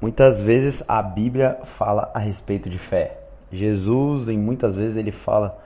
Muitas vezes a Bíblia fala a respeito de fé. Jesus, em muitas vezes, ele fala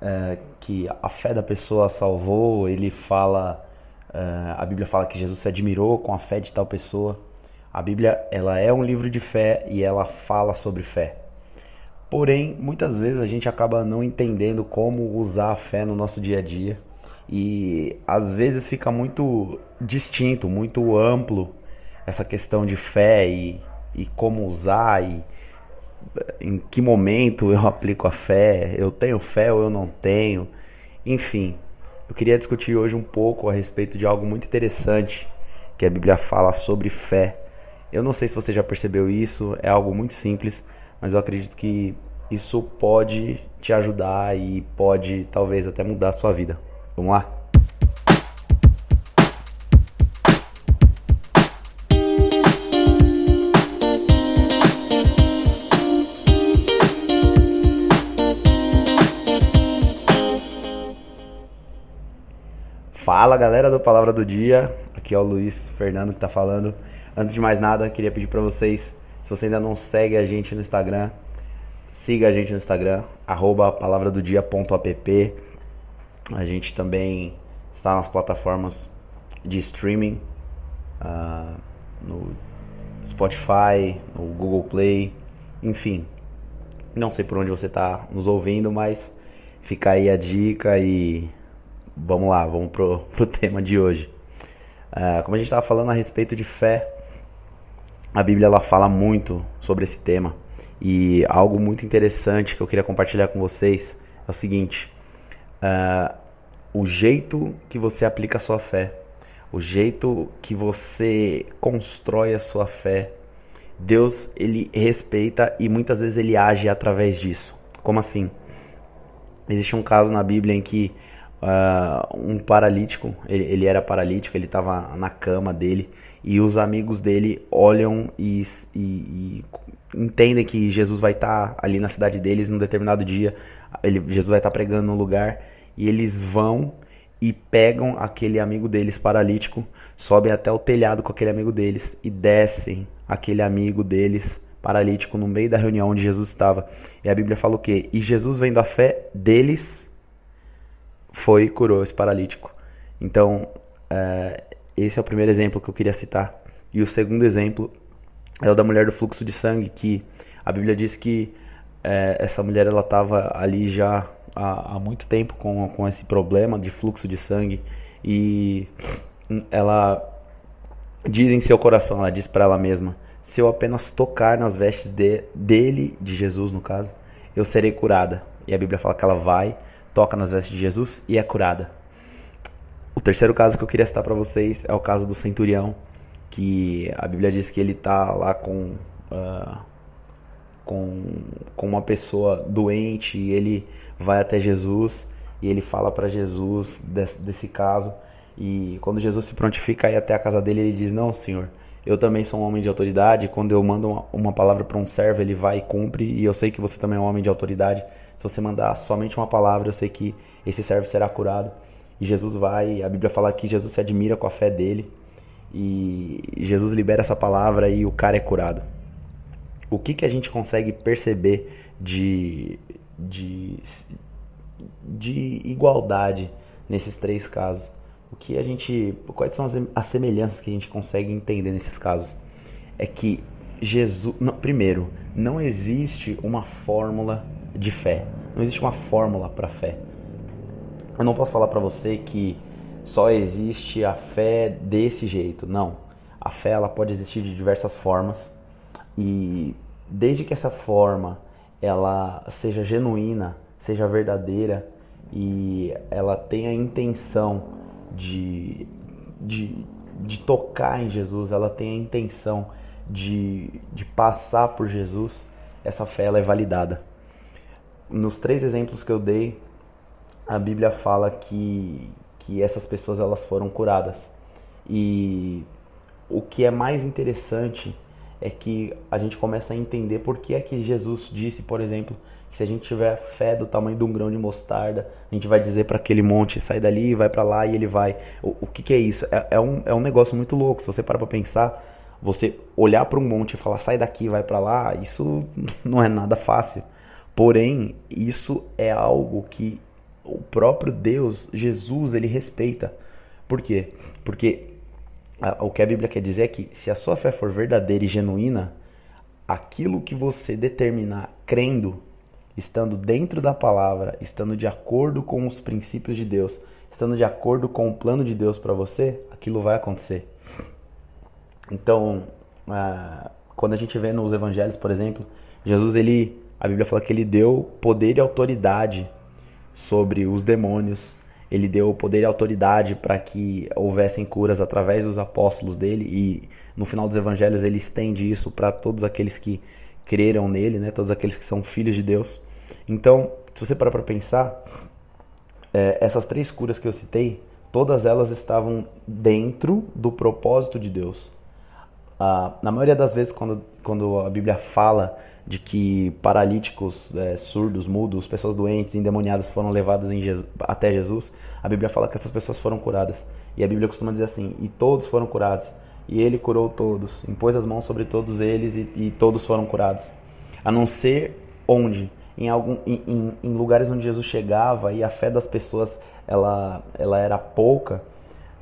é, que a fé da pessoa salvou, ele fala, é, a Bíblia fala que Jesus se admirou com a fé de tal pessoa. A Bíblia, ela é um livro de fé e ela fala sobre fé. Porém, muitas vezes a gente acaba não entendendo como usar a fé no nosso dia a dia e às vezes fica muito distinto, muito amplo essa questão de fé e e como usar e em que momento eu aplico a fé, eu tenho fé ou eu não tenho, enfim. Eu queria discutir hoje um pouco a respeito de algo muito interessante que a Bíblia fala sobre fé. Eu não sei se você já percebeu isso, é algo muito simples, mas eu acredito que isso pode te ajudar e pode talvez até mudar a sua vida. Vamos lá? Fala galera do Palavra do Dia, aqui é o Luiz Fernando que está falando. Antes de mais nada, queria pedir para vocês, se você ainda não segue a gente no Instagram, siga a gente no Instagram, arroba palavradodia.app. A gente também está nas plataformas de streaming, uh, no Spotify, no Google Play, enfim. Não sei por onde você está nos ouvindo, mas fica aí a dica e vamos lá, vamos pro, pro tema de hoje. Uh, como a gente estava falando a respeito de fé, a Bíblia ela fala muito sobre esse tema. E algo muito interessante que eu queria compartilhar com vocês é o seguinte: uh, o jeito que você aplica a sua fé, o jeito que você constrói a sua fé, Deus ele respeita e muitas vezes ele age através disso. Como assim? Existe um caso na Bíblia em que uh, um paralítico, ele, ele era paralítico, ele estava na cama dele e os amigos dele olham e, e, e entendem que Jesus vai estar tá ali na cidade deles num determinado dia, ele, Jesus vai estar tá pregando no lugar e eles vão e pegam aquele amigo deles paralítico, sobem até o telhado com aquele amigo deles e descem aquele amigo deles paralítico no meio da reunião onde Jesus estava. E a Bíblia fala o quê? E Jesus vendo a fé deles foi e curou esse paralítico. Então, é, esse é o primeiro exemplo que eu queria citar. E o segundo exemplo é o da mulher do fluxo de sangue, que a Bíblia diz que é, essa mulher ela estava ali já há, há, muito tempo com, com esse problema de fluxo de sangue e ela diz em seu coração, ela diz para ela mesma: se eu apenas tocar nas vestes de, dele, de Jesus no caso, eu serei curada. E a Bíblia fala que ela vai, toca nas vestes de Jesus e é curada. O terceiro caso que eu queria citar para vocês é o caso do centurião, que a Bíblia diz que ele está lá com, uh, com, com uma pessoa doente e ele vai até Jesus e ele fala para Jesus desse, desse caso. E quando Jesus se prontifica a ir até a casa dele, ele diz: Não, senhor, eu também sou um homem de autoridade. Quando eu mando uma, uma palavra para um servo, ele vai e cumpre. E eu sei que você também é um homem de autoridade. Se você mandar somente uma palavra, eu sei que esse servo será curado. E Jesus vai, a Bíblia fala que Jesus se admira com a fé dele. E Jesus libera essa palavra e o cara é curado. O que, que a gente consegue perceber de, de, de igualdade nesses três casos? O que a gente, quais são as, as semelhanças que a gente consegue entender nesses casos? É que Jesus, não, primeiro, não existe uma fórmula de fé. Não existe uma fórmula para fé. Eu não posso falar para você que só existe a fé desse jeito. Não. A fé ela pode existir de diversas formas e desde que essa forma ela seja genuína, seja verdadeira e ela tenha a intenção de, de, de tocar em Jesus, ela tenha a intenção de, de passar por Jesus, essa fé ela é validada nos três exemplos que eu dei, a Bíblia fala que, que essas pessoas elas foram curadas. E o que é mais interessante é que a gente começa a entender por que é que Jesus disse, por exemplo, que se a gente tiver fé do tamanho de um grão de mostarda, a gente vai dizer para aquele monte, sai dali, vai para lá e ele vai. O, o que, que, é isso? É, é, um, é um negócio muito louco. Se você parar para pensar, Você olhar para um monte e falar sai daqui, vai para lá, isso não é nada fácil. Porém, isso é algo que o próprio Deus, Jesus, ele respeita. Por quê? Porque o que a Bíblia quer dizer é que se a sua fé for verdadeira e genuína, aquilo que você determinar crendo, estando dentro da palavra, estando de acordo com os princípios de Deus, estando de acordo com o plano de Deus para você, aquilo vai acontecer. Então, ah, quando a gente vê nos evangelhos, por exemplo, Jesus, ele, a Bíblia fala que ele deu poder e autoridade sobre os demônios, ele deu poder e autoridade para que houvessem curas através dos apóstolos dele e no final dos evangelhos ele estende isso para todos aqueles que creram nele, né? Todos aqueles que são filhos de Deus. Então, se você parar para pensar, é, essas três curas que eu citei, todas elas estavam dentro do propósito de Deus. Ah, na maioria das vezes, quando, quando a Bíblia fala de que paralíticos, é, surdos, mudos, pessoas doentes, endemoniadas foram levadas Jesus, até Jesus, a Bíblia fala que essas pessoas foram curadas. E a Bíblia costuma dizer assim: e todos foram curados. E ele curou todos, impôs as mãos sobre todos eles e, e todos foram curados. A não ser onde? Em, algum, em, em, em, lugares onde Jesus chegava e a fé das pessoas ela, ela era pouca,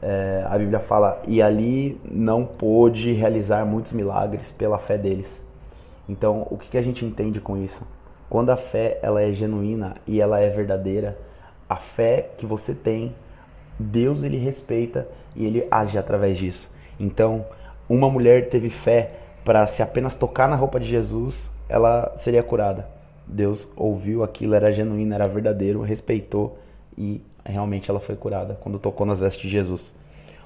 é, a Bíblia fala, e ali não pôde realizar muitos milagres pela fé deles. Então, o que, que a gente entende com isso? Quando a fé ela é genuína e ela é verdadeira, a fé que você tem, Deus ele respeita e ele age através disso. Então, uma mulher teve fé para se apenas tocar na roupa de Jesus, ela seria curada. Deus ouviu aquilo, era genuíno, era verdadeiro, respeitou e realmente ela foi curada quando tocou nas vestes de Jesus.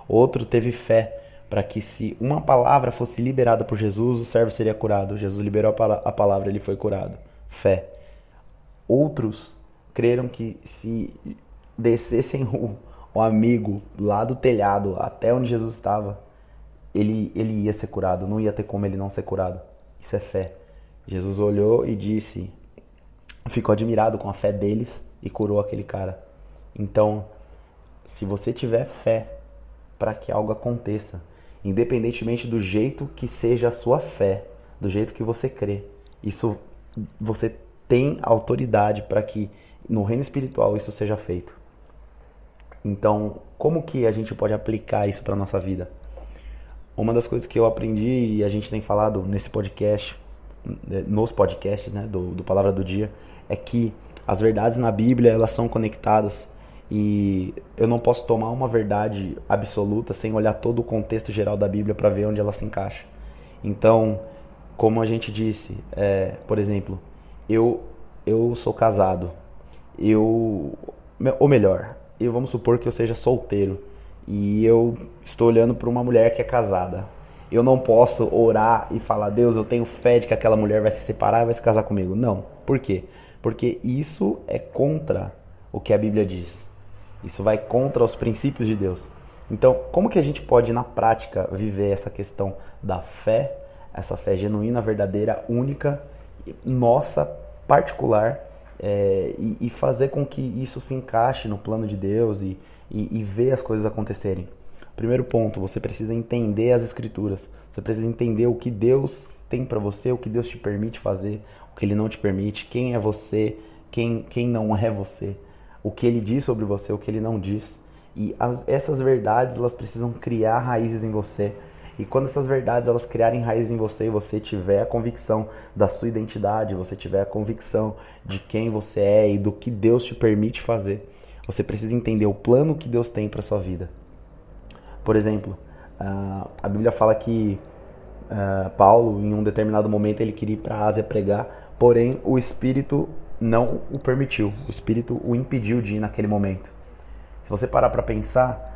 Outro teve fé para que se uma palavra fosse liberada por Jesus, o servo seria curado. Jesus liberou a palavra, ele foi curado. Fé. Outros creram que se descessem o, o amigo lá do telhado até onde Jesus estava, ele, ele ia ser curado, não ia ter como ele não ser curado. Isso é fé. Jesus olhou e disse, ficou admirado com a fé deles e curou aquele cara. Então, se você tiver fé para que algo aconteça, independentemente do jeito que seja a sua fé, do jeito que você crê. Isso você tem autoridade para que no reino espiritual isso seja feito. Então, como que a gente pode aplicar isso para nossa vida? Uma das coisas que eu aprendi e a gente tem falado nesse podcast, né, nos podcasts né, do, do Palavra do Dia, é que as verdades na Bíblia elas são conectadas. E eu não posso tomar uma verdade absoluta sem olhar todo o contexto geral da Bíblia para ver onde ela se encaixa. Então, como a gente disse, é, por exemplo, eu eu sou casado, eu ou melhor, eu vamos supor que eu seja solteiro e eu estou olhando para uma mulher que é casada. Eu não posso orar e falar, Deus, eu tenho fé de que aquela mulher vai se separar e vai se casar comigo. Não. Por quê? Porque isso é contra o que a Bíblia diz. Isso vai contra os princípios de Deus. Então, como que a gente pode, na prática, viver essa questão da fé, essa fé genuína, verdadeira, única, nossa, particular, é, e, e, fazer com que isso se encaixe no plano de Deus e, e, e ver as coisas acontecerem? Primeiro ponto, você precisa entender as Escrituras. Você precisa entender o que Deus tem para você, o que Deus te permite fazer, o que Ele não te permite, quem é você, quem, quem não é você o que ele diz sobre você, o que ele não diz. E as, essas verdades elas precisam criar raízes em você. E quando essas verdades elas criarem raízes em você e você tiver a convicção da sua identidade, você tiver a convicção de quem você é e do que Deus te permite fazer, você precisa entender o plano que Deus tem para sua vida. Por exemplo, a Bíblia fala que Paulo, em um determinado momento, ele queria ir para a Ásia pregar, porém o Espírito não o permitiu, o Espírito o impediu de ir naquele momento. Se você parar para pensar,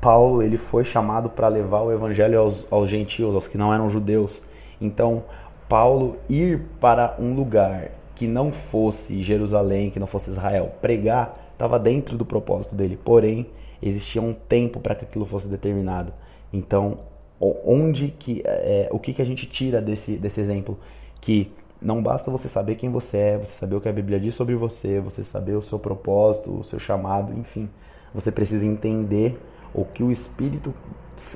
Paulo ele foi chamado para levar o evangelho aos, aos gentios, aos que não eram judeus. Então, Paulo ir para um lugar que não fosse Jerusalém, que não fosse Israel, pregar, estava dentro do propósito dele. Porém, existia um tempo para que aquilo fosse determinado. Então, onde que é, o que, que a gente tira desse, desse exemplo? Que não basta você saber quem você é, você saber o que a Bíblia diz sobre você, você saber o seu propósito, o seu chamado, enfim. Você precisa entender o que o Espírito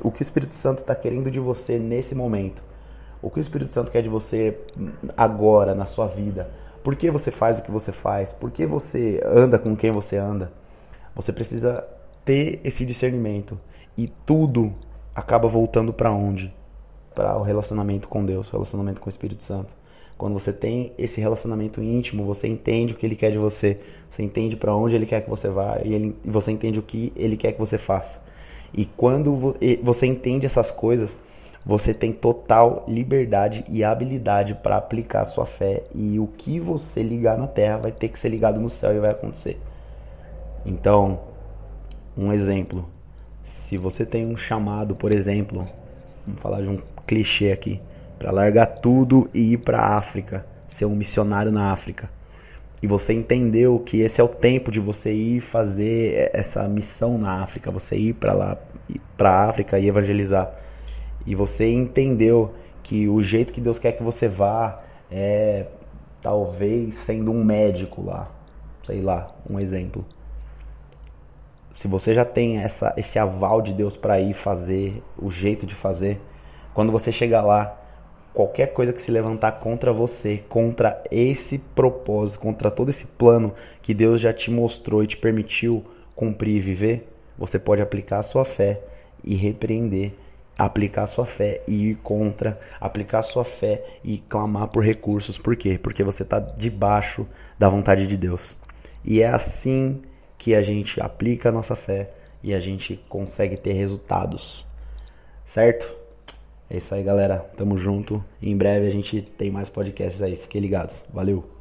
o que o Espírito Santo está querendo de você nesse momento. O que o Espírito Santo quer de você agora, na sua vida. Por que você faz o que você faz? Por que você anda com quem você anda? Você precisa ter esse discernimento. E tudo acaba voltando para onde? Para o relacionamento com Deus, o relacionamento com o Espírito Santo. Quando você tem esse relacionamento íntimo, você entende o que ele quer de você, você entende para onde ele quer que você vá e, ele, você entende o que ele quer que você faça. E quando você entende essas coisas, você tem total liberdade e habilidade para aplicar a sua fé e o que você ligar na terra vai ter que ser ligado no céu e vai acontecer. Então, um exemplo, se você tem um chamado, por exemplo, vamos falar de um clichê aqui, para largar tudo e ir para a África, ser um missionário na África. E você entendeu que esse é o tempo de você ir fazer essa missão na África, você ir para lá, para a África e evangelizar e você entendeu que o jeito que Deus quer que você vá é talvez sendo um médico lá, sei lá, um exemplo. Se você já tem essa, esse aval de Deus para ir fazer o jeito de fazer, quando você chegar lá, qualquer coisa que se levantar contra você, contra esse propósito, contra todo esse plano que Deus já te mostrou e te permitiu cumprir e viver, você pode aplicar a sua fé e repreender aplicar sua fé e ir contra, aplicar sua fé e clamar por recursos. Por quê? Porque você está debaixo da vontade de Deus. E é assim que a gente aplica a nossa fé e a gente consegue ter resultados. Certo? É isso aí, galera. Tamo junto. em breve a gente tem mais podcasts aí. Fiquem ligados. Valeu!